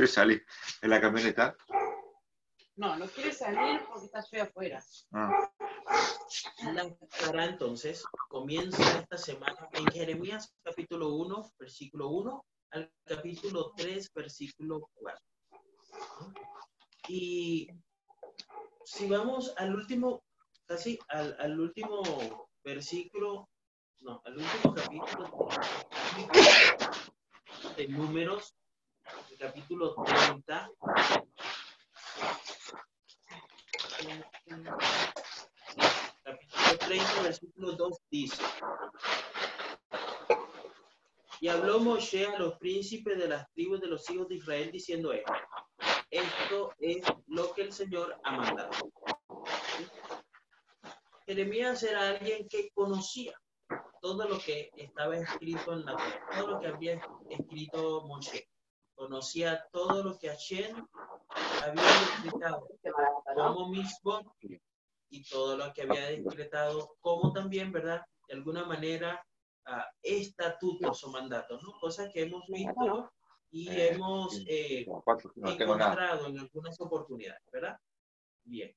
quiere salir en la camioneta. No, no quiere salir porque está feo afuera. Ah. Entonces, comienza esta semana en Jeremías capítulo 1, versículo 1 al capítulo 3, versículo 4. Y si vamos al último, casi al, al último versículo, no, al último capítulo de números, capítulo 30. Capítulo 30, versículo 2 dice. Y habló Moshe a los príncipes de las tribus de los hijos de Israel diciendo esto. Esto es lo que el Señor ha mandado. Jeremías era alguien que conocía todo lo que estaba escrito en la Torah, todo lo que había escrito Moshe. Conocía todo lo que Hashem había decretado como mismo y todo lo que había decretado como también, ¿verdad? De alguna manera, uh, estatutos o mandatos, ¿no? Cosas que hemos visto y hemos eh, encontrado en algunas oportunidades, ¿verdad? Bien.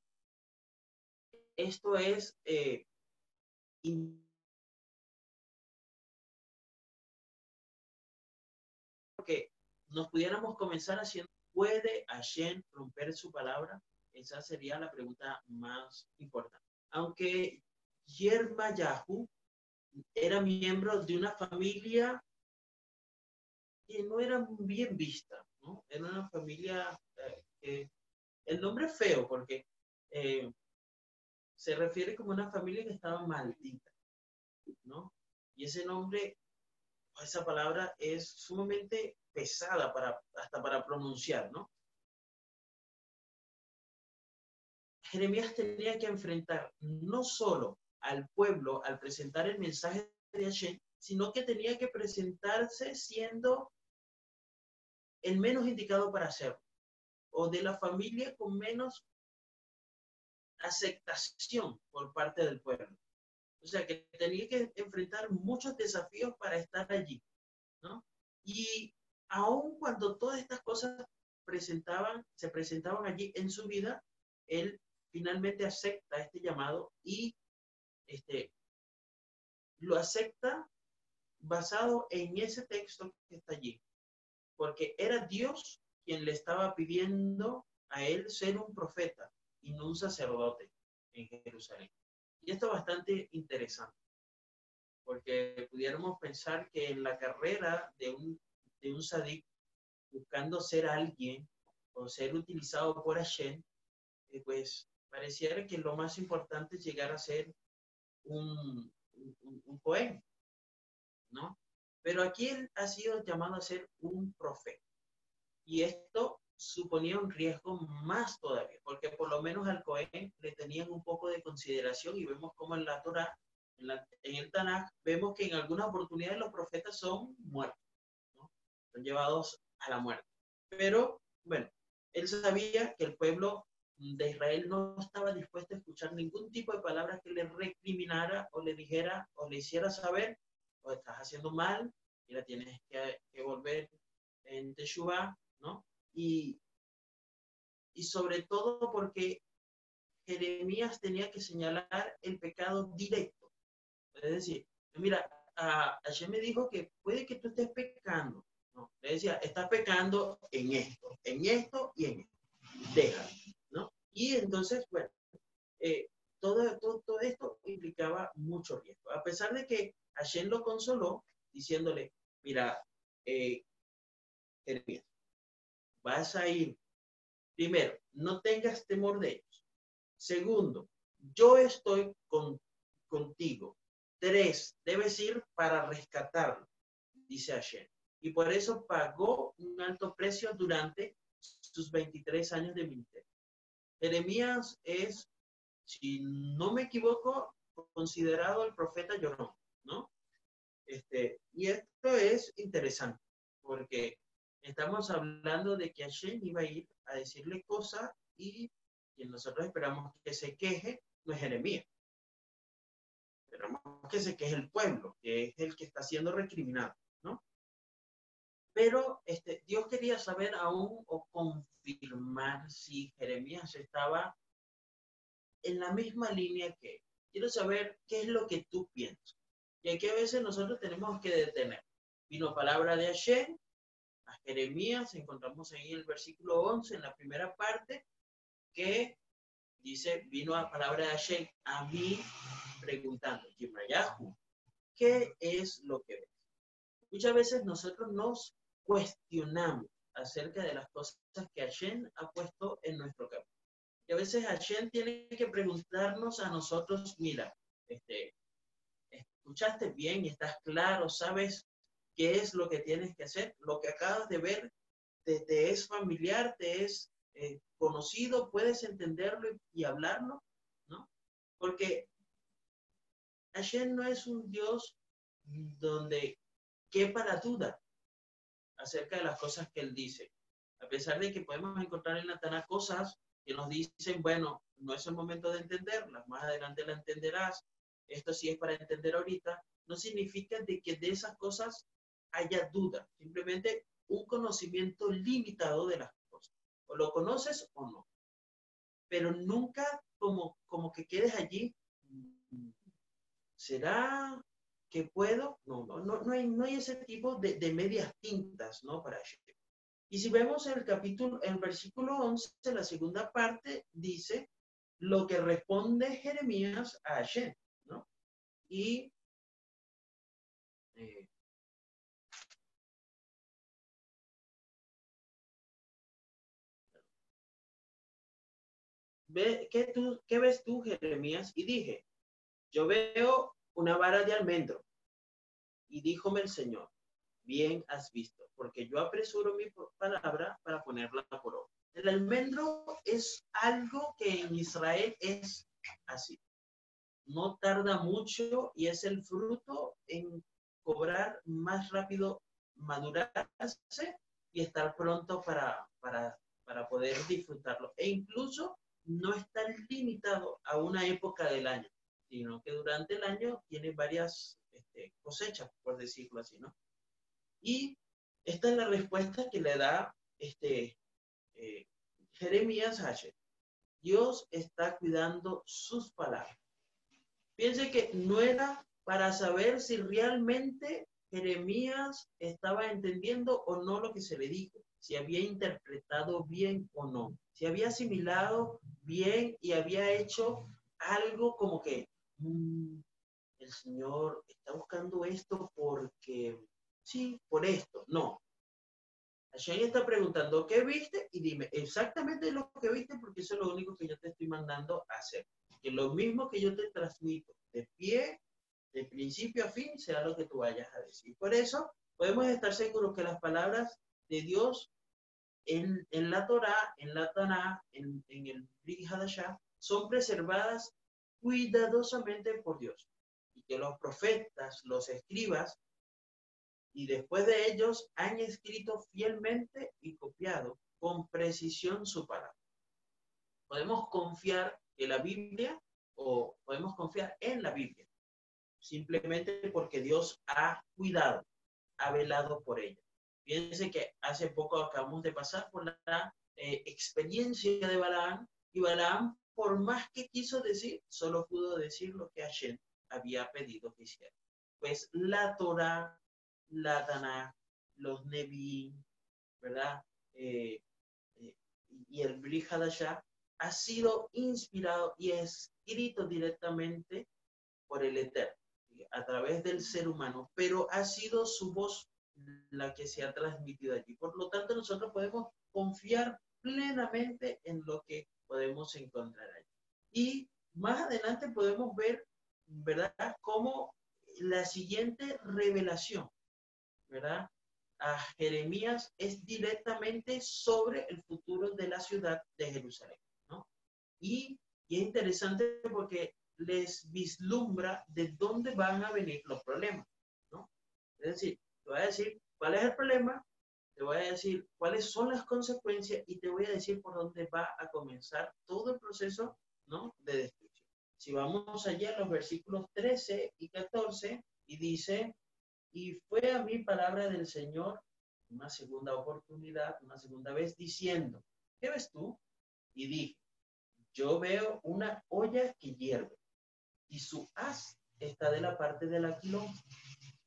Esto es eh, nos pudiéramos comenzar haciendo, ¿puede Hashem romper su palabra? Esa sería la pregunta más importante. Aunque Yerma Yahu era miembro de una familia que no era bien vista, ¿no? Era una familia eh, que el nombre es feo porque eh, se refiere como una familia que estaba maldita, ¿no? Y ese nombre, esa palabra es sumamente pesada para, hasta para pronunciar, ¿no? Jeremías tenía que enfrentar no solo al pueblo al presentar el mensaje de Hashem, sino que tenía que presentarse siendo el menos indicado para hacerlo, o de la familia con menos aceptación por parte del pueblo. O sea, que tenía que enfrentar muchos desafíos para estar allí, ¿no? Y aun cuando todas estas cosas presentaban, se presentaban allí en su vida, él finalmente acepta este llamado y este, lo acepta basado en ese texto que está allí, porque era Dios quien le estaba pidiendo a él ser un profeta y no un sacerdote en Jerusalén. Y esto es bastante interesante, porque pudiéramos pensar que en la carrera de un, de un sadik, buscando ser alguien o ser utilizado por Hashem, eh, pues pareciera que lo más importante es llegar a ser un, un, un ¿no? Pero aquí él ha sido llamado a ser un profeta. Y esto suponía un riesgo más todavía, porque por lo menos al Cohen le tenían un poco de consideración y vemos como en la Torah, en, el Tanakh, vemos que en algunas oportunidades los profetas son muertos, son llevados a la muerte. Pero bueno, él sabía que el pueblo de Israel no estaba dispuesto a escuchar ningún tipo de palabra que le recriminara o le dijera o le hiciera saber, o estás haciendo mal, y la tienes que, que volver en Teshuvah, ¿no? Y, y sobre todo porque Jeremías tenía que señalar el pecado directo. Es decir, mira, a, Hashem me dijo que puede que tú estés pecando. ¿no? Le decía, estás pecando en esto, en esto y en esto. Déjalo, ¿no? Y entonces, bueno, eh, todo, todo, todo, esto implicaba mucho riesgo. A pesar de que Hashem lo consoló diciéndole, mira, eh, Jeremías, vas a ir. Primero, no tengas temor de ellos. Segundo, yo estoy con, contigo. Tres, debes ir para rescatarlo, dice Hashem. Y por eso pagó un alto precio durante sus 23 años de ministerio. Jeremías es, si no me equivoco, considerado el profeta llorón, ¿no? Este, y esto es interesante, porque Estamos hablando de que Hashem iba a ir a decirle cosas y quien nosotros esperamos que se queje no es Jeremías. Esperamos que se queje el pueblo, que es el que está siendo recriminado, ¿no? Pero este, Dios quería saber aún o confirmar si Jeremías estaba en la misma línea que él. Quiero saber qué es lo que tú piensas. Y aquí a veces nosotros tenemos que detener. Vino palabra de Hashem Jeremías, encontramos ahí el versículo 11 en la primera parte, que dice, vino a palabra de Hashem a mí preguntando, ¿qué es lo que ves? Muchas veces nosotros nos cuestionamos acerca de las cosas que Hashem ha puesto en nuestro campo. Y a veces Hashem tiene que preguntarnos a nosotros, mira, este, escuchaste bien estás claro, sabes qué es lo que tienes que hacer, lo que acabas de ver te, es familiar, te es eh, conocido, puedes entenderlo y, hablarlo, ¿no? Porque Hashem no es un Dios donde quepa la duda acerca de las cosas que Él dice. A pesar de que podemos encontrar en la Tana cosas que nos dicen, bueno, no es el momento de entenderlas, más adelante la entenderás, esto sí es para entender ahorita, no significa de que de esas cosas haya duda, simplemente un conocimiento limitado de las cosas. O lo conoces o no. Pero nunca como, como que quedes allí. ¿Será que puedo? No, no, no, no, hay, no hay ese tipo de, de medias tintas, ¿no? Para Y si vemos el capítulo, el versículo 11, la segunda parte, dice lo que responde Jeremías a Hashem, ¿no? Y eh, ¿qué, tú, ¿qué ves tú, Jeremías? Y dije, yo veo una vara de almendro. Y díjome el Señor, bien has visto, porque yo apresuro mi palabra para ponerla por obra. El almendro es algo que en Israel es así. No tarda mucho y es el fruto en cobrar más rápido, madurarse y estar pronto para, para, para poder disfrutarlo. E incluso no está limitado a una época del año, sino que durante el año tiene varias este, cosechas, por decirlo así, ¿no? Y esta es la respuesta que le da este, eh, Jeremías H. Dios está cuidando sus palabras. Piense que no era para saber si realmente Jeremías estaba entendiendo o no lo que se le dijo, si había interpretado bien o no, si había asimilado bien y había hecho algo como que mm, el Señor está buscando esto porque, sí, por esto. No. Hashem está preguntando, ¿qué viste? Y dime exactamente lo que viste porque eso es lo único que yo te estoy mandando a hacer. Que lo mismo que yo te transmito de pie, de principio a fin, sea lo que tú vayas a decir. Por eso podemos estar seguros que las palabras de Dios en, en la Torah, en la Tanah, en, en el Brit son preservadas cuidadosamente por Dios. Y que los profetas, los escribas, y después de ellos han escrito fielmente y copiado con precisión su palabra. Podemos confiar en la Biblia o podemos confiar en la Biblia, simplemente porque Dios ha cuidado, ha velado por ella. Fíjense que hace poco acabamos de pasar por la eh, experiencia de Balaam y Balaam, por más que quiso decir, solo pudo decir lo que Hashem había pedido que hiciera. Pues la Torah, la Tanakh, los Nevi, ¿verdad? Eh, eh, y el Bri ha sido inspirado y escrito directamente por el Eterno, a través del ser humano, pero ha sido su voz la que se ha transmitido allí. Por lo tanto, nosotros podemos confiar plenamente en lo que podemos encontrar allí. Y más adelante podemos ver, ¿verdad?, cómo la siguiente revelación, ¿verdad?, a Jeremías es directamente sobre el futuro de la ciudad de Jerusalén, ¿no? Y, y es interesante porque les vislumbra de dónde van a venir los problemas, ¿no? Es decir, te voy a decir cuál es el problema, te voy a decir cuáles son las consecuencias y te voy a decir por dónde va a comenzar todo el proceso ¿no? de destrucción. Si vamos allá a los versículos 13 y 14, y dice, y fue a mí palabra del Señor una segunda oportunidad, una segunda vez, diciendo, ¿qué ves tú? Y dije, yo veo una olla que hierve y su haz está de la parte del aquilón.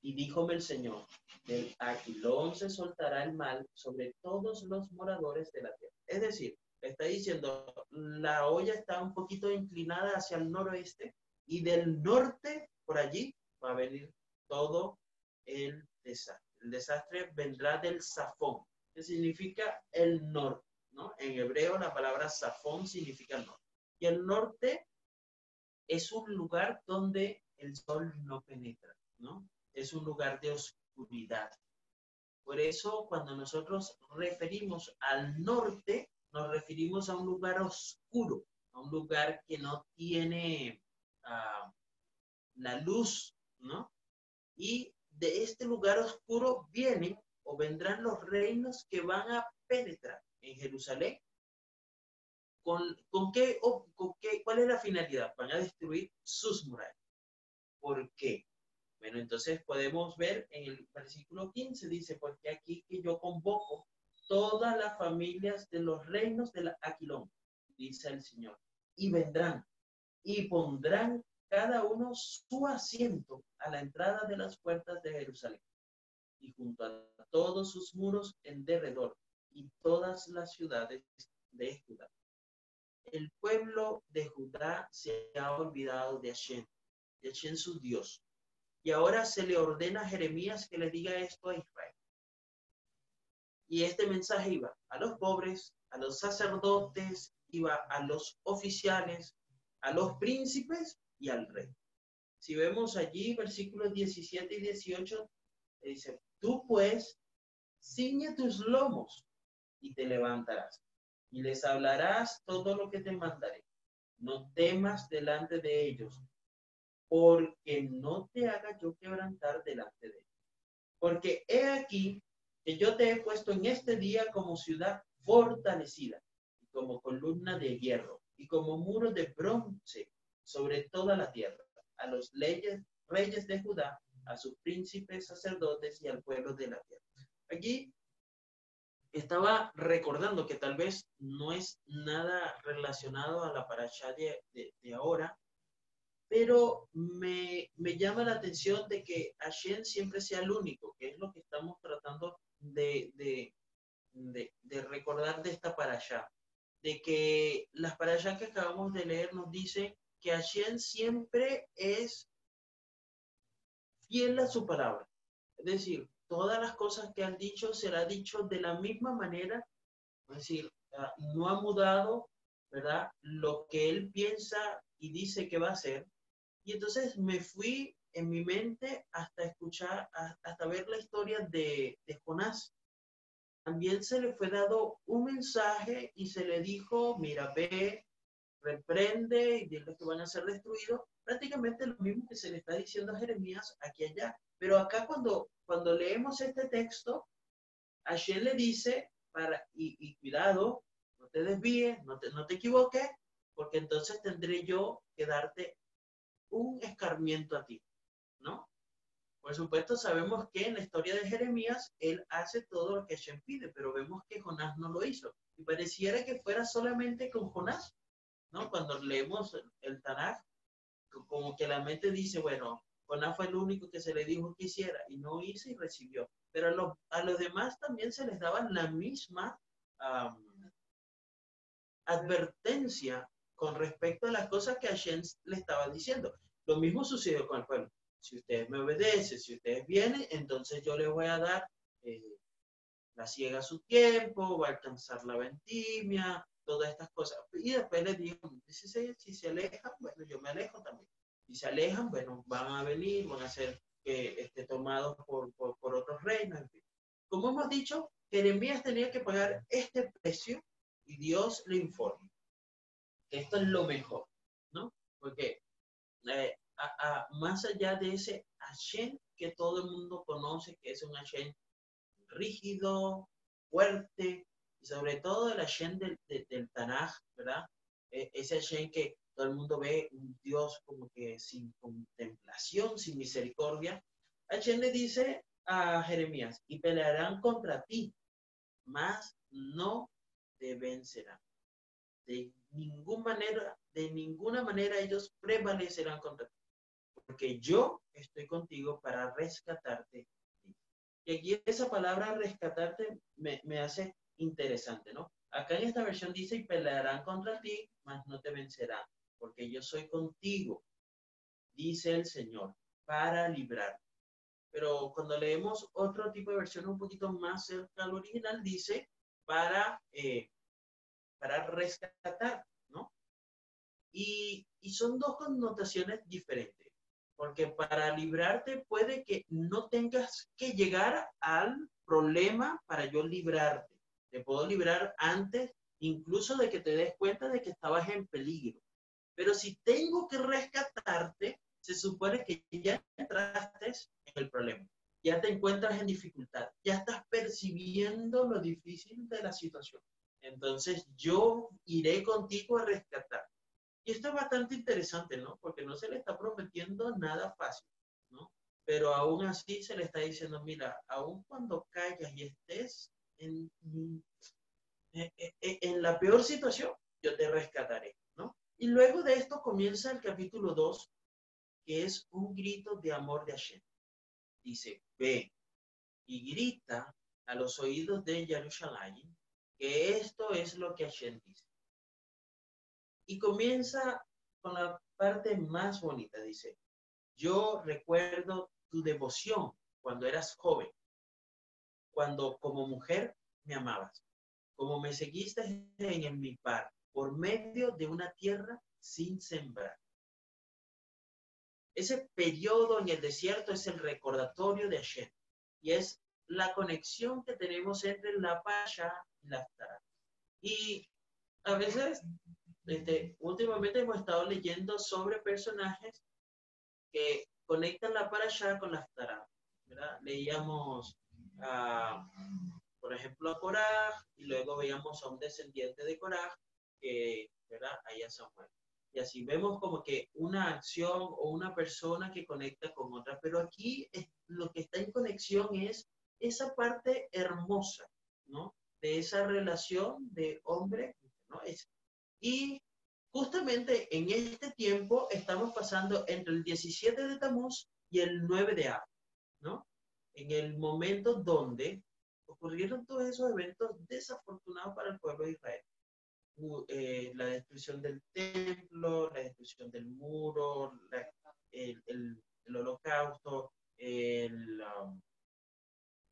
Y díjome el Señor, del aquilón se soltará el mal sobre todos los moradores de la tierra. Es decir, está diciendo, la olla está un poquito inclinada hacia el noroeste y del norte, por allí, va a venir todo el desastre. El desastre vendrá del Safón, que significa el norte, ¿no? En hebreo la palabra Safón significa norte. Y el norte es un lugar donde el sol no penetra, ¿no? Es un lugar de oscuridad. Por eso, cuando nosotros referimos al norte, nos referimos a un lugar oscuro, a un lugar que no tiene uh, la luz, ¿no? Y de este lugar oscuro vienen o vendrán los reinos que van a penetrar en Jerusalén. ¿Con, con, qué, con qué, cuál es la finalidad? Van a destruir sus murallas. ¿Por qué? Bueno, entonces podemos ver en el versículo 15, dice, porque aquí que yo convoco todas las familias de los reinos de la Aquilón, dice el Señor, y vendrán y pondrán cada uno su asiento a la entrada de las puertas de Jerusalén y junto a todos sus muros en derredor y todas las ciudades de Judá. El pueblo de Judá se ha olvidado de Hashem, de Hashem su Dios. Y ahora se le ordena a Jeremías que le diga esto a Israel. Y este mensaje iba a los pobres, a los sacerdotes, iba a los oficiales, a los príncipes y al rey. Si vemos allí versículos 17 y 18, dice, tú pues ciñe tus lomos y te levantarás y les hablarás todo lo que te mandaré. No temas delante de ellos, porque no te haga yo quebrantar delante de ellos. Porque he aquí que yo te he puesto en este día como ciudad fortalecida, como columna de hierro, y como muro de bronce sobre toda la tierra, a los leyes, reyes de Judá, a sus príncipes, sacerdotes y al pueblo de la tierra. Aquí estaba recordando que tal vez no es nada relacionado a la paracha de, de, ahora, pero me, me, llama la atención de que Hashem siempre sea el único, que es lo que estamos tratando de, de, de recordar de esta paracha, de que las parashas que acabamos de leer nos dicen que Hashem siempre es fiel a su palabra. Es decir, todas las cosas que han dicho será dicho de la misma manera, es decir, ah, no ha mudado, ¿verdad? Lo que él piensa y dice que va a hacer. Y entonces me fui en mi mente hasta escuchar, hasta ver la historia de, de Jonás. También se le fue dado un mensaje y se le dijo, mira, ve, reprende y dile que van a ser destruidos, prácticamente lo mismo que se le está diciendo a Jeremías aquí allá. Pero acá cuando, cuando leemos este texto, Hashem le dice, para, y, cuidado, no te desvíes, no te, no te equivoques, porque entonces tendré yo que darte un escarmiento a ti, ¿no? Por supuesto, sabemos que en la historia de Jeremías, él hace todo lo que Hashem pide, pero vemos que Jonás no lo hizo. Y pareciera que fuera solamente con Jonás, ¿no? Cuando leemos el Tanakh, como que la mente dice, bueno, Jonás fue el único que se le dijo que hiciera y no hizo y recibió. Pero a los demás también se les daba la misma advertencia con respecto a las cosas que Hashem le estaba diciendo. Lo mismo sucedió con el pueblo. Si ustedes me obedecen, si ustedes vienen, entonces yo les voy a dar eh, la ciega a su tiempo, va a alcanzar la vendimia, todas estas cosas. Y después les dijo, si se, alejan, bueno, yo me alejo también. Si se alejan, bueno, van a venir, van a ser que esté tomados por, por, por, otros reinos. Como hemos dicho, Jeremías tenía que pagar este precio y Dios le informa esto es lo mejor, ¿no? Porque eh, más allá de ese Hashem que todo el mundo conoce, que es un Hashem rígido, fuerte, sobre todo el Hashem del, del, Tanaj, ¿verdad? E, ese Hashem que todo el mundo ve un Dios como que sin contemplación, sin misericordia. Hashem le dice a Jeremías, y pelearán contra ti, mas no te vencerán. De ninguna manera, de ninguna manera ellos prevalecerán contra ti, porque yo estoy contigo para rescatarte. Y aquí esa palabra rescatarte me, me hace interesante, ¿no? Acá en esta versión dice, y pelearán contra ti, mas no te vencerán, porque yo soy contigo, dice el Señor, para librar. Pero cuando leemos otro tipo de versión un poquito más cerca al original, dice, para, eh, para rescatar, ¿no? Y, son dos connotaciones diferentes, porque para librarte puede que no tengas que llegar al problema para yo librarte te puedo librar antes incluso de que te des cuenta de que estabas en peligro. Pero si tengo que rescatarte, se supone que ya entraste en el problema, ya te encuentras en dificultad, ya estás percibiendo lo difícil de la situación. Entonces yo iré contigo a rescatar. Y esto es bastante interesante, ¿no? Porque no se le está prometiendo nada fácil, ¿no? Pero aún así se le está diciendo, mira, aún cuando caigas y estés en, en, la peor situación, yo te rescataré, ¿no? Y luego de esto comienza el capítulo 2, que es un grito de amor de Hashem. Dice, ve y grita a los oídos de Jerusalén que esto es lo que Hashem dice. Y comienza con la parte más bonita, dice, yo recuerdo tu devoción cuando eras joven cuando como mujer me amabas, como me seguiste en mi par, por medio de una tierra sin sembrar. Ese periodo en el desierto es el recordatorio de Hashem y es la conexión que tenemos entre la Pasha y la Tara. Y a veces, este, últimamente hemos estado leyendo sobre personajes que conectan la Parasha con la Tara. Leíamos por ejemplo, a Coraj, y luego veíamos a un descendiente de Coraj, que, ¿verdad? Ahí a Samuel. Y así vemos como que una acción o una persona que conecta con otra, pero aquí lo que está en conexión es esa parte hermosa, esa relación de hombre, ¿no? Es, y justamente en este tiempo estamos pasando entre el 17 de Tamuz y el 9 de Ab, ¿no? en el momento donde ocurrieron todos esos eventos desafortunados para el pueblo de Israel. Eh, la destrucción del templo, la destrucción del muro, el, el, holocausto, el, um,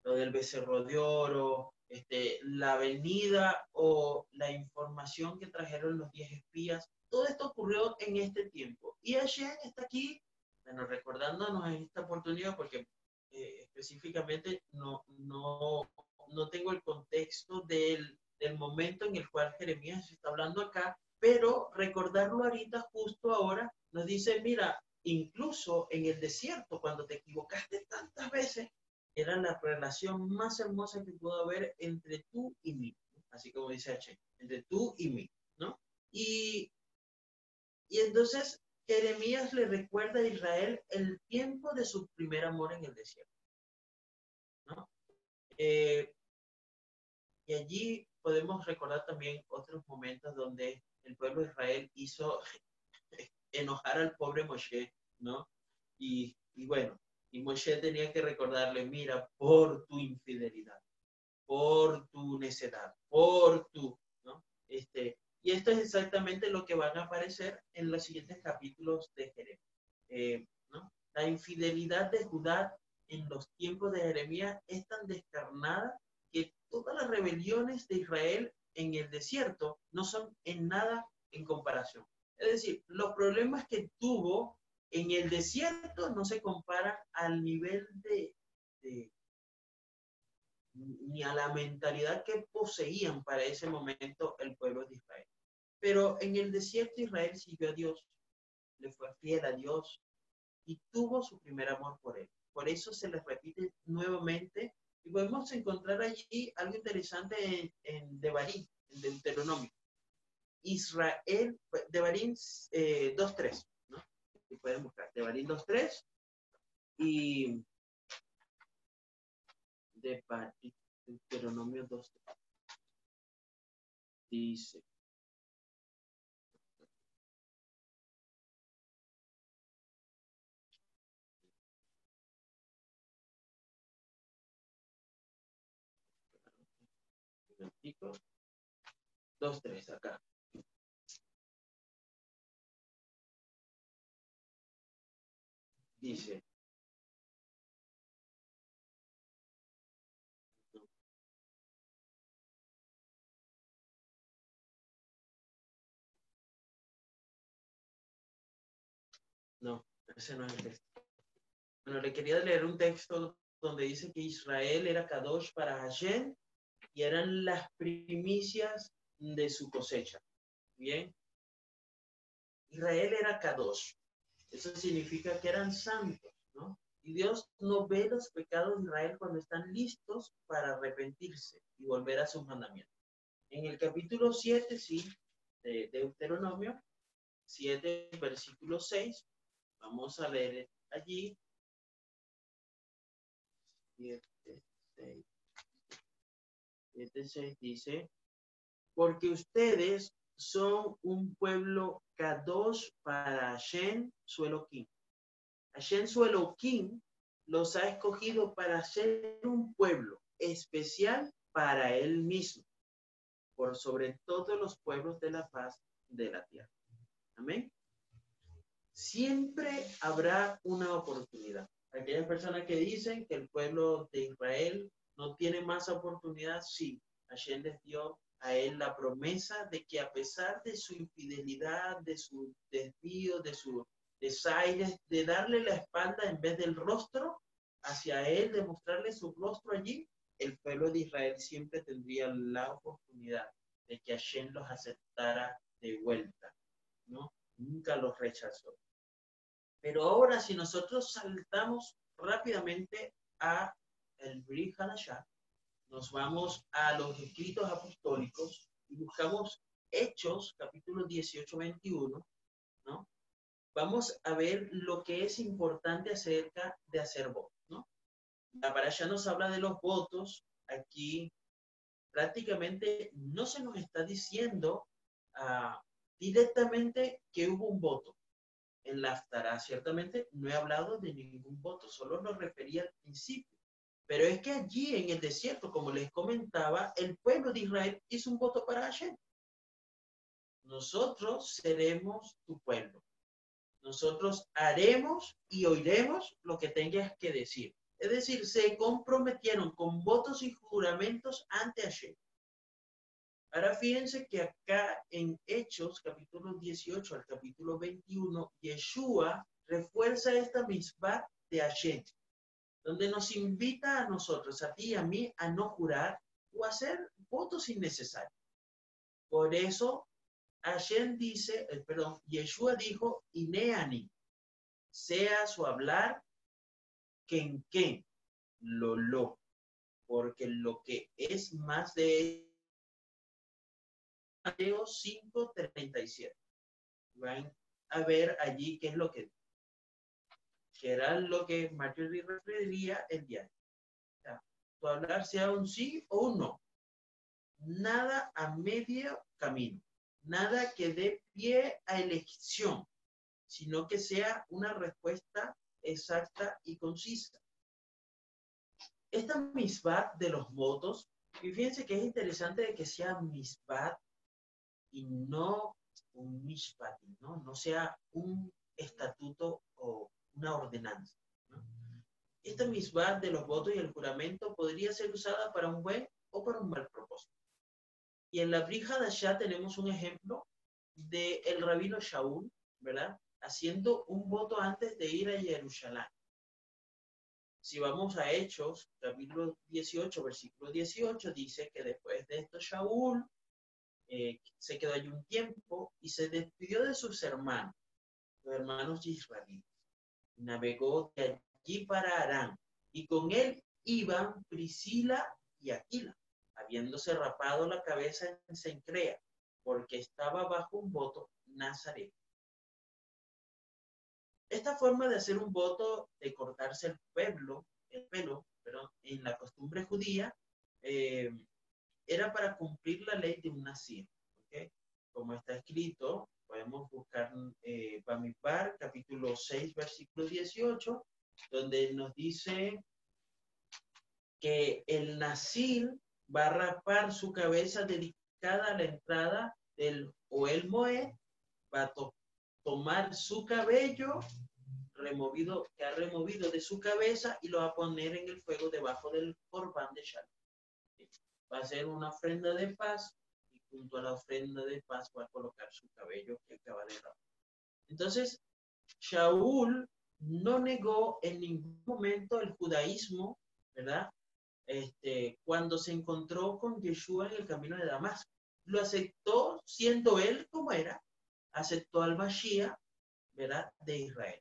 lo del becerro de oro, este, la venida o la información que trajeron los diez espías. Todo esto ocurrió en este tiempo. Y Hashem está aquí, bueno, recordándonos en esta oportunidad, porque eh, específicamente no, no, no tengo el contexto del, del momento en el cual Jeremías está hablando acá, pero recordarlo ahorita, justo ahora, nos dice, mira, incluso en el desierto, cuando te equivocaste tantas veces, era la relación más hermosa que pudo haber entre tú y mí, así como dice H, entre tú y mí, ¿no? Y, y entonces Jeremías le recuerda a Israel el tiempo de su primer amor en el desierto. ¿no? Eh, y allí podemos recordar también otros momentos donde el pueblo de Israel hizo enojar al pobre Moshe, ¿no? Y, y bueno, y Moshe tenía que recordarle, mira, por tu infidelidad, por tu necedad, por tu. Este, y esto es exactamente lo que van a aparecer en los siguientes capítulos de Jeremías. Eh, La infidelidad de Judá en los tiempos de Jeremías es tan descarnada que todas las rebeliones de Israel en el desierto no son en nada en comparación. Es decir, los problemas que tuvo en el desierto no se comparan al nivel de ni a la mentalidad que poseían para ese momento el pueblo de Israel. Pero en el desierto Israel siguió a Dios, le fue fiel a Dios y tuvo su primer amor por él. Por eso se les repite nuevamente y podemos encontrar allí algo interesante en, en Devarim, en Deuteronomio. Israel, Devarim eh, 2.3, ¿no? Y pueden buscar Devarim 2.3 y de Deuteronomio 2. Dice. Dos, tres, acá. Dice. No, ese no es el texto. Bueno, le quería leer un texto donde dice que Israel era Kadosh para Hashem y eran las primicias de su cosecha. Bien. Israel era Kadosh. Eso significa que eran santos, ¿no? Y Dios no ve los pecados de Israel cuando están listos para arrepentirse y volver a sus mandamientos. En el capítulo 7, sí, de Deuteronomio, 7, versículo 6, vamos a leer allí. 7, 6. 7, 6 dice, porque ustedes son un pueblo Kadosh para Hashem su Elohim. Hashem su Elohim los ha escogido para ser un pueblo especial para él mismo, por sobre todos los pueblos de la paz de la tierra. Amén. Siempre habrá una oportunidad. Aquellas personas que dicen que el pueblo de Israel no tiene más oportunidad, sí, Hashem les dio a él la promesa de que a pesar de su infidelidad, de su desvío, de su desaire, de darle la espalda en vez del rostro hacia él, de mostrarle su rostro allí, el pueblo de Israel siempre tendría la oportunidad de que Hashem los aceptara de vuelta, ¿no? Nunca los rechazó. Pero ahora si nosotros saltamos rápidamente a el Brit Hadashah, nos vamos a los escritos apostólicos y buscamos Hechos, capítulo 18, 21, ¿no? Vamos a ver lo que es importante acerca de hacer votos, ¿no? La parasha nos habla de los votos. Aquí prácticamente no se nos está diciendo uh, directamente que hubo un voto. En la Aftara, ciertamente, no he hablado de ningún voto, solo nos refería al principio. Pero es que allí en el desierto, como les comentaba, el pueblo de Israel hizo un voto para Hashem. Nosotros seremos tu pueblo. Nosotros haremos y oiremos lo que tengas que decir. Es decir, se comprometieron con votos y juramentos ante Hashem. Ahora fíjense que acá en Hechos, capítulo 18 al capítulo 21, Yeshua refuerza esta misma de Hashem donde nos invita a nosotros, a ti y a mí, a no jurar o hacer votos innecesarios. Por eso, Hashem dice, eh, perdón, Yeshua dijo, Ineani, sea su hablar, que qué, lo lo, porque lo que es más de Mateo 5:37. Van a ver allí qué es lo que que era lo que Marjorie referiría el diario. tu hablar sea un sí o un no. Nada a medio camino. Nada que dé pie a elección, sino que sea una respuesta exacta y concisa. Esta misbat de los votos, y fíjense que es interesante de que sea misbat y no un mishpat, ¿no? no sea un estatuto o una ordenanza. Esta misma de los votos y el juramento podría ser usada para un buen o para un mal propósito. Y en la Brija de Ashá tenemos un ejemplo de el rabino Shaul, ¿verdad? Haciendo un voto antes de ir a Jerusalén. Si vamos a Hechos, capítulo 18, versículo 18, dice que después de esto Shaul eh, se quedó allí un tiempo y se despidió de sus hermanos, los hermanos israelitas navegó de allí para Arán, y con él iban Priscila y Aquila, habiéndose rapado la cabeza en Sencrea, porque estaba bajo un voto nazareno. Esta forma de hacer un voto, de cortarse el pueblo, el pelo, pero en la costumbre judía eh, era para cumplir la ley de un nazir. ¿okay? Como está escrito, podemos buscar eh, Bamidbar, capítulo 6, versículo 18, donde nos dice que el nazir va a rapar su cabeza dedicada a la entrada del Oel Moed, va a tomar su cabello removido, que ha removido de su cabeza y lo va a poner en el fuego debajo del corbán de Shalom. Va a ser una ofrenda de paz junto a la ofrenda de paz va a colocar su cabello que acaba de rapar. Entonces, Shaul no negó en ningún momento el judaísmo, ¿verdad? Este, cuando se encontró con Yeshua en el camino de Damasco. Lo aceptó siendo él como era, aceptó al Mashiach, ¿verdad? De Israel.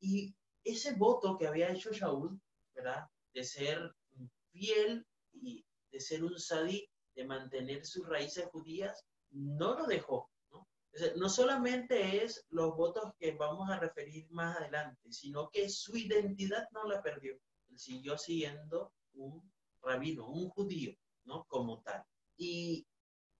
Y ese voto que había hecho Shaul, ¿verdad? De ser fiel y de ser un sadí, de mantener sus raíces judías, no lo dejó, ¿no? no solamente es los votos que vamos a referir más adelante, sino que su identidad no la perdió. Siguió siendo un rabino, un judío, ¿no? Como tal. Y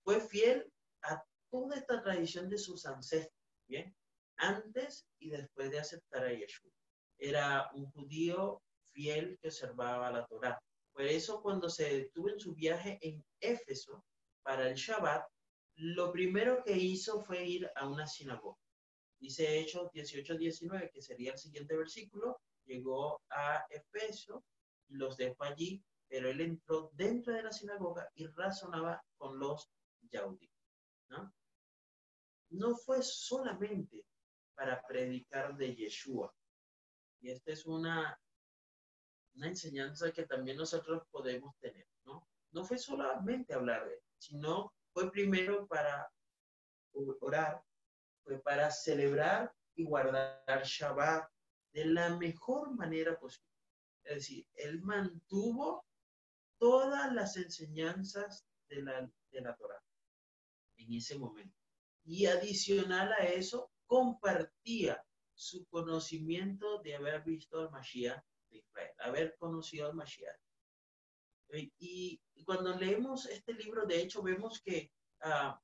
fue fiel a toda esta tradición de sus ancestros, ¿bien? antes y después de aceptar a Yeshua. Era un judío fiel que observaba la Torah. Por eso cuando se detuvo en su viaje en Éfeso para el Shabbat, lo primero que hizo fue ir a una sinagoga. Dice Hechos 18-19, que sería el siguiente versículo, llegó a Éfeso, los dejó allí, pero él entró dentro de la sinagoga y razonaba con los yaudí. ¿no? no fue solamente para predicar de Yeshua. Y esta es una, una enseñanza que también nosotros podemos tener, ¿no? No fue solamente hablar de él, sino fue primero para orar, fue para celebrar y guardar Shabbat de la mejor manera posible. Es decir, él mantuvo todas las enseñanzas de la, de la Torah en ese momento. Y adicional a eso, compartía su conocimiento de haber visto al Mashiach Israel, haber conocido al Mashiach. Eh, y, cuando leemos este libro, de hecho, vemos que, uh,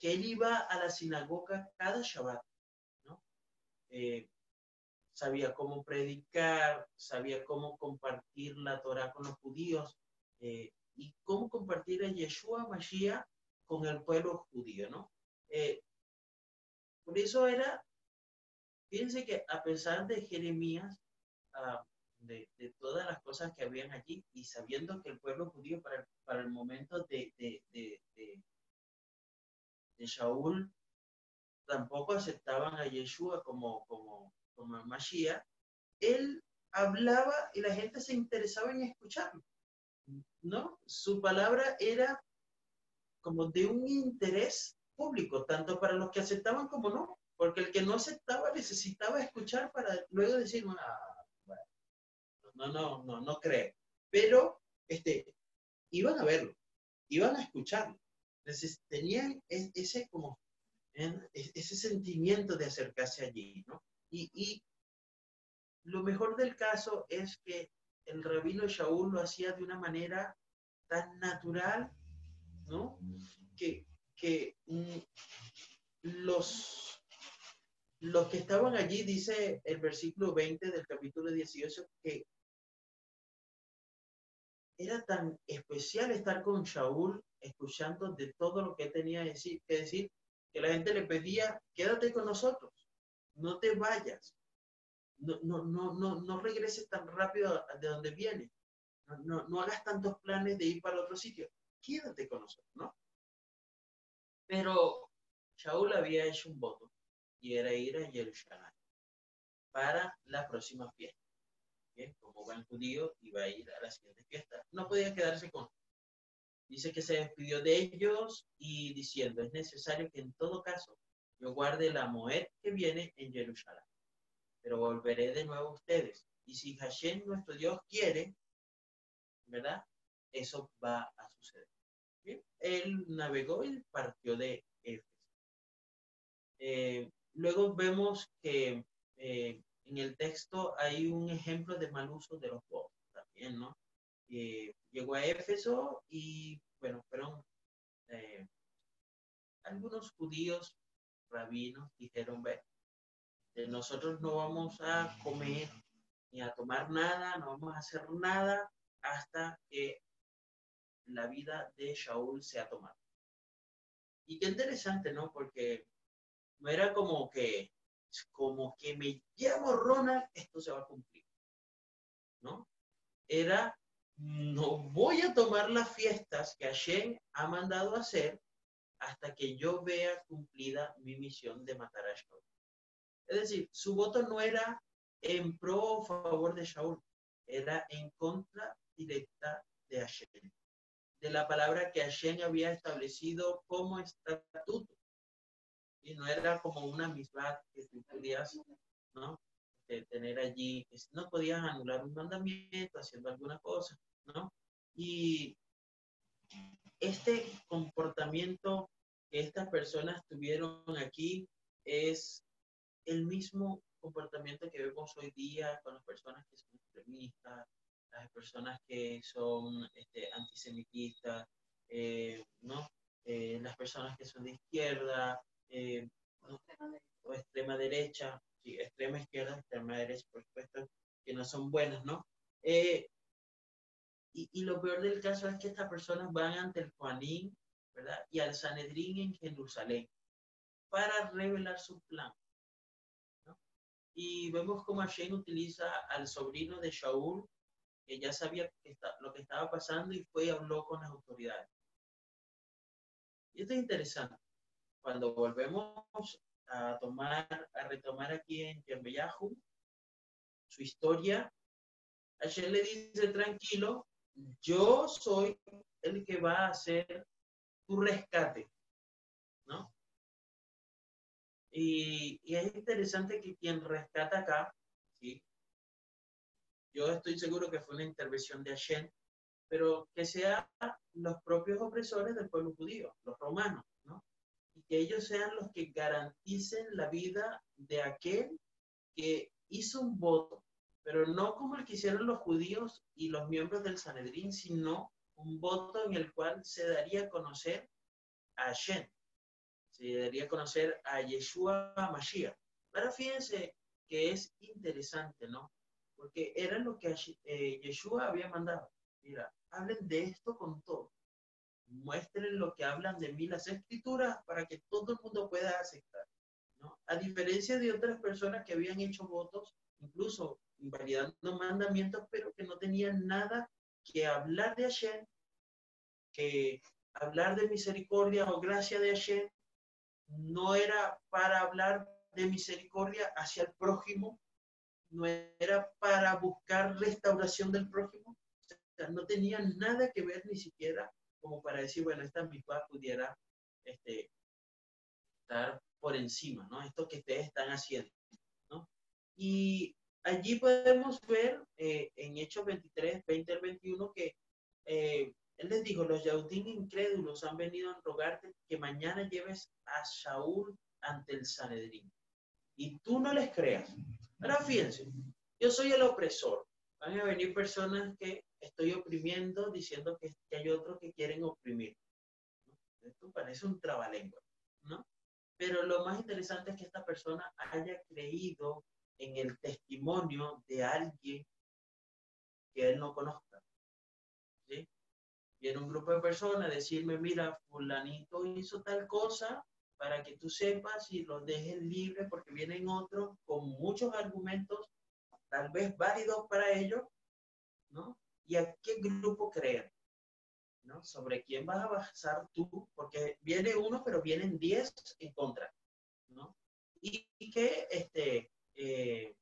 que él iba a la sinagoga cada Shabbat, ¿no? Eh, sabía cómo predicar, sabía cómo compartir la Torah con los judíos eh, y cómo compartir a Yeshua Mashiach con el pueblo judío, ¿no? Por eso era, fíjense que a pesar de Jeremías, ah, de, todas las cosas que habían allí, y sabiendo que el pueblo judío para, para el momento de, de, de, de Shaul tampoco aceptaban a Yeshua como, como, como el Mashiach, él hablaba y la gente se interesaba en escucharlo. ¿No? Su palabra era como de un interés público, tanto para los que aceptaban como no, porque el que no aceptaba necesitaba escuchar para luego decir, ah, no, no, no, no creo. Pero este, iban a verlo, iban a escucharlo. Entonces tenían ese como ese sentimiento de acercarse allí, ¿no? Y, y lo mejor del caso es que el rabino Shaul lo hacía de una manera tan natural, ¿no? Que, que mm, los, los que estaban allí, dice el versículo 20 del capítulo 18, que era tan especial estar con Shaul, escuchando de todo lo que tenía que decir, que la gente le pedía, quédate con nosotros, no te vayas, no, no, no, no, no regreses tan rápido de donde vienes, no, no, no hagas tantos planes de ir para otro sitio, quédate con nosotros, ¿no? Pero Shaul había hecho un voto y era ir a Jerusalén para la próxima fiesta. Como buen judío iba a ir a la siguiente fiesta. No podía quedarse con. Dice que se despidió de ellos y diciendo, es necesario que en todo caso yo guarde la Moed que viene en Jerusalén. Pero volveré de nuevo a ustedes. Y si Hashem, nuestro Dios, quiere, ¿verdad? Eso va a suceder él navegó y partió de Éfeso. Eh, luego vemos que eh, en el texto hay un ejemplo de mal uso de los votos también, ¿no? Eh, llegó a Éfeso y, bueno, fueron eh, algunos judíos rabinos dijeron, ve, nosotros no vamos a comer ni a tomar nada, no vamos a hacer nada hasta que la vida de Shaul sea tomada. Y qué interesante, ¿no? Porque no era como que, como que me llamo Ronald, esto se va a cumplir, ¿no? Era, no voy a tomar las fiestas que Hashem ha mandado hacer hasta que yo vea cumplida mi misión de matar a Shaul. Es decir, su voto no era en pro o favor de Shaul, era en contra directa de Hashem, de la palabra que Hashem había establecido como estatuto. Y no era como una misma que tú podías, ¿no? tener allí, no podías anular un mandamiento haciendo alguna cosa, ¿no? Y este comportamiento que estas personas tuvieron aquí es el mismo comportamiento que vemos hoy día con las personas que son extremistas, las personas que son este, antisemitistas, eh, ¿no? Eh, las personas que son de izquierda, eh, o extrema derecha, sí, extrema izquierda, extrema derecha, por supuesto, que no son buenas, ¿no? y, y, lo peor del caso es que estas personas van ante el Juanín, ¿verdad? Y al Sanedrín en Jerusalén para revelar su plan. Y vemos cómo Hashem utiliza al sobrino de Shaul, que ya sabía lo que estaba pasando y fue y habló con las autoridades. Y esto es interesante. Cuando volvemos a tomar, a retomar aquí en Yembeyahu, su historia, Hashem le dice, tranquilo, yo soy el que va a hacer tu rescate, ¿no? Y, es interesante que quien rescata acá, ¿sí? yo estoy seguro que fue una intervención de Hashem, pero que sean los propios opresores del pueblo judío, los romanos, ¿no? Que ellos sean los que garanticen la vida de aquel que hizo un voto, pero no como el que hicieron los judíos y los miembros del Sanedrín, sino un voto en el cual se daría a conocer a Hashem, se debería conocer a Yeshua Mashiach. Ahora fíjense que es interesante, ¿no? Porque era lo que eh, Yeshua había mandado. Mira, hablen de esto con todo. Muestren lo que hablan de mí las escrituras para que todo el mundo pueda aceptar. ¿no? A diferencia de otras personas que habían hecho votos, incluso invalidando mandamientos, pero que no tenían nada que hablar de Hashem, que hablar de misericordia o gracia de Hashem, no era para hablar de misericordia hacia el prójimo, no era para buscar restauración del prójimo, no tenía nada que ver ni siquiera como para decir, bueno, esta misma pudiera este, estar por encima, ¿no? Esto que ustedes están haciendo, ¿no? Y allí podemos ver eh, en Hechos 23, 20 al 21 que eh, él les dijo, los yaudín incrédulos han venido a rogarte que mañana lleves a Saúl ante el Sanedrín. Y tú no les creas. Ahora fíjense, yo soy el opresor. Van a venir personas que estoy oprimiendo diciendo que, hay otros que quieren oprimir. Esto parece un trabalengua, ¿no? Pero lo más interesante es que esta persona haya creído en el testimonio de alguien que él no conozca. ¿sí? viene un grupo de personas decirme, mira, fulanito hizo tal cosa para que tú sepas y lo dejes libre porque vienen otros con muchos argumentos, tal vez válidos para ellos, ¿no? ¿Y a qué grupo creer? ¿no? Sobre quién vas a basar tú, porque viene uno, pero vienen diez en contra, ¿no? Y, que, este, eh,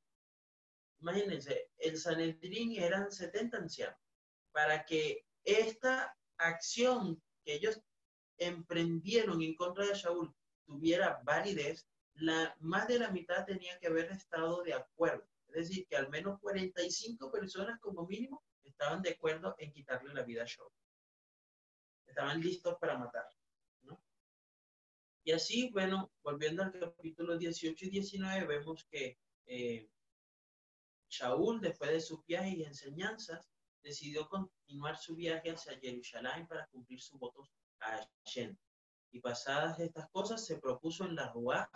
imagínense, el Sanedrín eran 70 ancianos. Para que esta acción que ellos emprendieron en contra de Shaul tuviera validez, la, más de la mitad tenía que haber estado de acuerdo. Es decir, que al menos 45 personas como mínimo estaban de acuerdo en quitarle la vida a Shaul. Estaban listos para matar. Y así, bueno, volviendo al capítulo 18 y 19, vemos que eh, Shaul, después de sus viajes y enseñanzas, decidió continuar su viaje hacia Jerusalén para cumplir sus votos a Hashem. Y pasadas estas cosas, se propuso en la Ruach,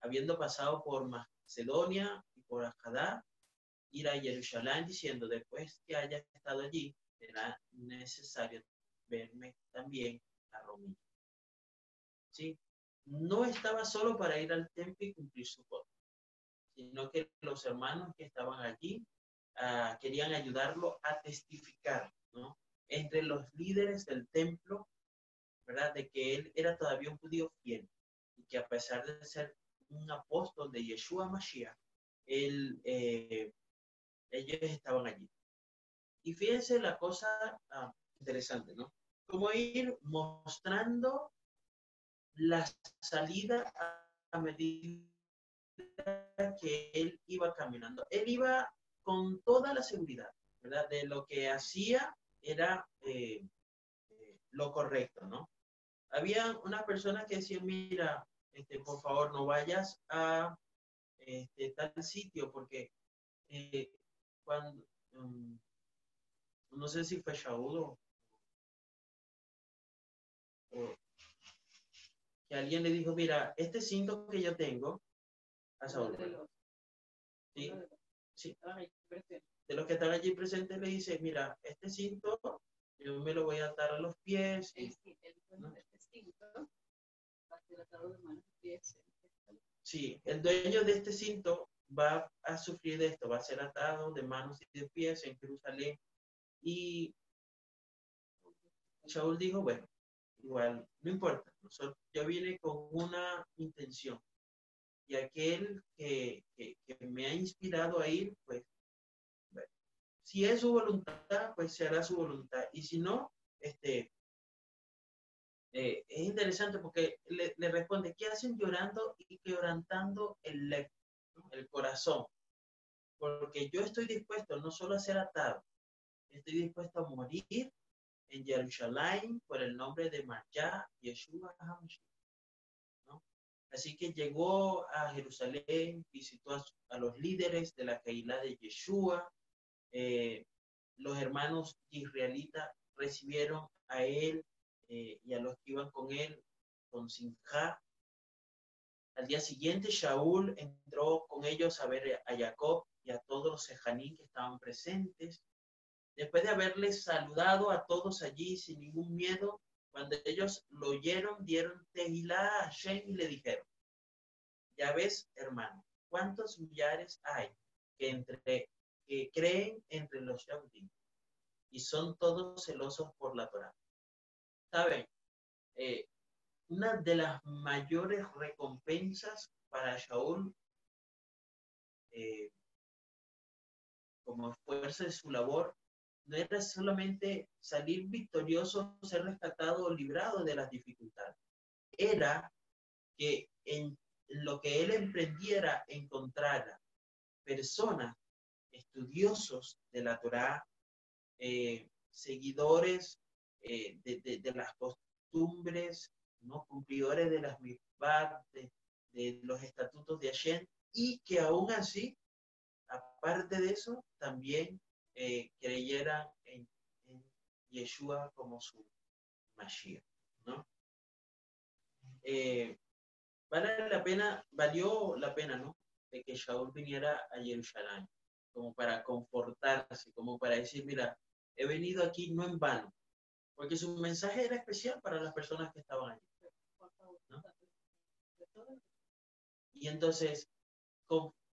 habiendo pasado por Macedonia y por Akadá, ir a Jerusalén diciendo, después que haya estado allí, será necesario verme también a Roma. ¿Sí? No estaba solo para ir al templo y cumplir su voto, sino que los hermanos que estaban allí uh, querían ayudarlo a testificar, ¿no? Entre los líderes del templo, ¿verdad? De que él era todavía un judío fiel y que a pesar de ser un apóstol de Yeshua Mashiach, él, eh, ellos estaban allí. Y fíjense la cosa uh, interesante, ¿no? Como ir mostrando la salida a medida que él iba caminando. Él iba con toda la seguridad, ¿verdad? De lo que hacía era eh, eh, lo correcto, ¿no? Había una persona que decía, mira, este, por favor, no vayas a este, tal sitio, porque eh, cuando, um, no sé si fue Shaul o, que alguien le dijo, mira, este cinto que yo tengo, a Saúl. ¿sí? Sí. De los que están allí presentes le dice, mira, este cinto yo me lo voy a atar a los pies. Sí, el dueño de este cinto va a sufrir de esto, va a ser atado de manos y de pies en Jerusalén. Y Saúl dijo, bueno, igual, no importa, yo vine con una intención, y aquel que, que, me ha inspirado a ir, pues, bueno, si es su voluntad, pues se hará su voluntad. Y si no, este, eh, es interesante porque le, le, responde, ¿qué hacen llorando y quebrantando el, el corazón? Porque yo estoy dispuesto no solo a ser atado, estoy dispuesto a morir en Jerusalén por el nombre de Marjá Yeshua. Así que llegó a Jerusalén, visitó a, los líderes de la Keilah de Yeshua. Eh, los hermanos israelitas recibieron a él eh, y a los que iban con él con Sinja. Al día siguiente, Shaul entró con ellos a ver a Jacob y a todos los sejaní que estaban presentes. Después de haberles saludado a todos allí sin ningún miedo, cuando ellos lo oyeron, dieron Tehilá a Shem y le dijeron, ya ves, hermano, ¿cuántos millares hay que, entre, que creen entre los Yahudim y son todos celosos por la Torah? ¿Saben? Eh, una de las mayores recompensas para Shaul eh, como fuerza de su labor no era solamente salir victorioso, ser rescatado o librado de las dificultades. Era que en lo que él emprendiera encontrara personas, estudiosos de la Torah, eh, seguidores eh, de, las costumbres, ¿no? cumplidores de las misbah, de, de, los estatutos de Hashem, y que aún así, aparte de eso, también eh, creyera en, Yeshua como su Mashiach, ¿no? Eh, vale la pena, valió la pena, ¿no? De que Shaul viniera a Jerusalén, como para confortarse, como para decir, mira, he venido aquí no en vano, porque su mensaje era especial para las personas que estaban allí. Y entonces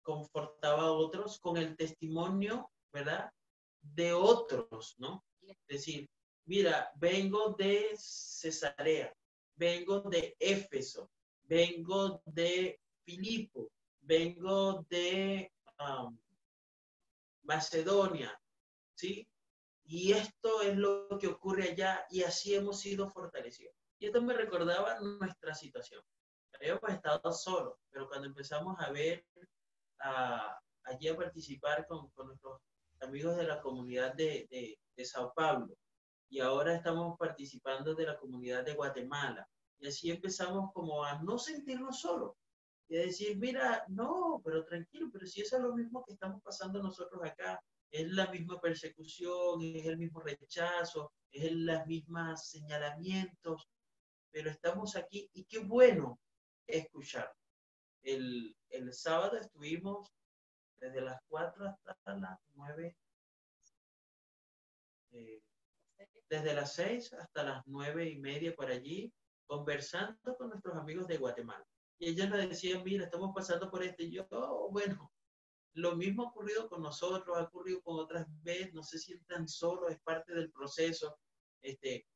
confortaba a otros con el testimonio, ¿verdad? de otros, ¿no? Es decir, mira, vengo de Cesarea, vengo de Éfeso, vengo de Filipo, vengo de Macedonia, ¿sí? Y esto es lo que ocurre allá y así hemos sido fortalecidos. Y esto me recordaba nuestra situación. Habíamos estado solos, pero cuando empezamos a ver, a, allí a participar con, con nuestros amigos de la comunidad de, de, Sao Paulo y ahora estamos participando de la comunidad de Guatemala. Y así empezamos como a no sentirnos solos, y decir, mira, no, pero tranquilo, pero si eso es lo mismo que estamos pasando nosotros acá, es la misma persecución, es el mismo rechazo, es las mismas señalamientos, pero estamos aquí y qué bueno escuchar. El, el sábado estuvimos desde las 4 hasta las 9, eh, desde las 6 hasta las 9 y media por allí, conversando con nuestros amigos de Guatemala. Y ellos nos decían, mira, estamos pasando por este. Y yo, oh, bueno, lo mismo ha ocurrido con nosotros, ha ocurrido con otras veces, no se sientan solos, es parte del proceso. Este,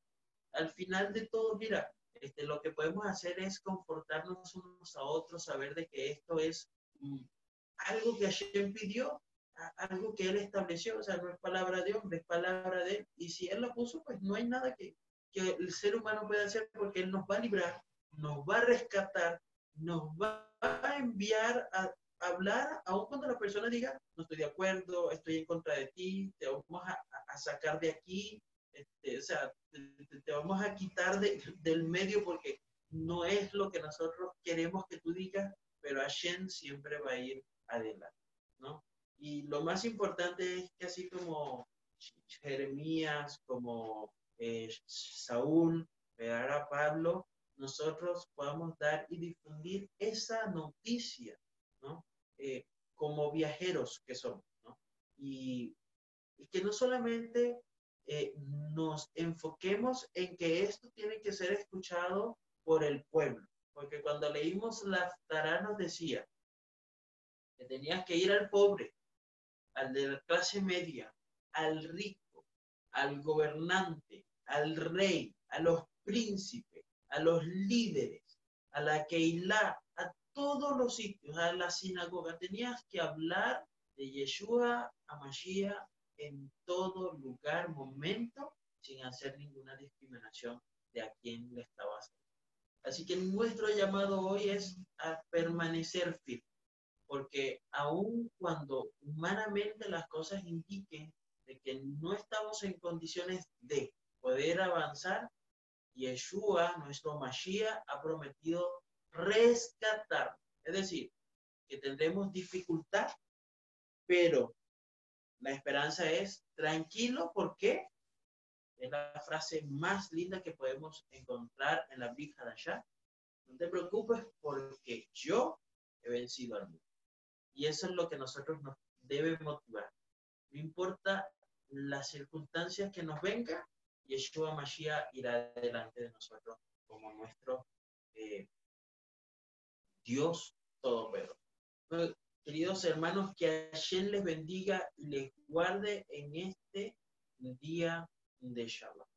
al final de todo, mira, este, lo que podemos hacer es confortarnos unos a otros, saber de que esto es mm, algo que Hashem pidió, algo que Él estableció, o sea, no es palabra de hombre, es palabra de Él. Y si Él la puso, pues no hay nada que, que el ser humano pueda hacer porque Él nos va a librar, nos va a rescatar, nos va a enviar a, hablar, aun cuando la persona diga, no estoy de acuerdo, estoy en contra de ti, te vamos a, a sacar de aquí, este, o sea, te, vamos a quitar de, del medio porque no es lo que nosotros queremos que tú digas, pero Hashem siempre va a ir adelante, ¿no? Y lo más importante es que así como Jeremías, como eh, Saúl, a Pablo, nosotros podamos dar y difundir esa noticia, ¿no? Eh, como viajeros que somos, ¿no? Y, y que no solamente eh, nos enfoquemos en que esto tiene que ser escuchado por el pueblo, porque cuando leímos la Tará nos decía que tenías que ir al pobre, al de la clase media, al rico, al gobernante, al rey, a los príncipes, a los líderes, a la Keilah, a todos los sitios, a la sinagoga. Tenías que hablar de Yeshua a Mashiach en todo lugar, momento, sin hacer ninguna discriminación de a quién le estabas. Así que nuestro llamado hoy es a permanecer firme, porque aun cuando humanamente las cosas indiquen de que no estamos en condiciones de poder avanzar, Yeshua, nuestro Mashiach, ha prometido rescatar. Es decir, que tendremos dificultad, pero la esperanza es tranquilo porque es la frase más linda que podemos encontrar en la de allá. No te preocupes porque yo he vencido al mundo. Y eso es lo que nosotros nos debe motivar. No importa las circunstancias que nos vengan, Yeshua Mashiach irá delante de nosotros como nuestro eh, Dios Todopoderoso. Queridos hermanos, que Hashem les bendiga y les guarde en este día de Shabbat.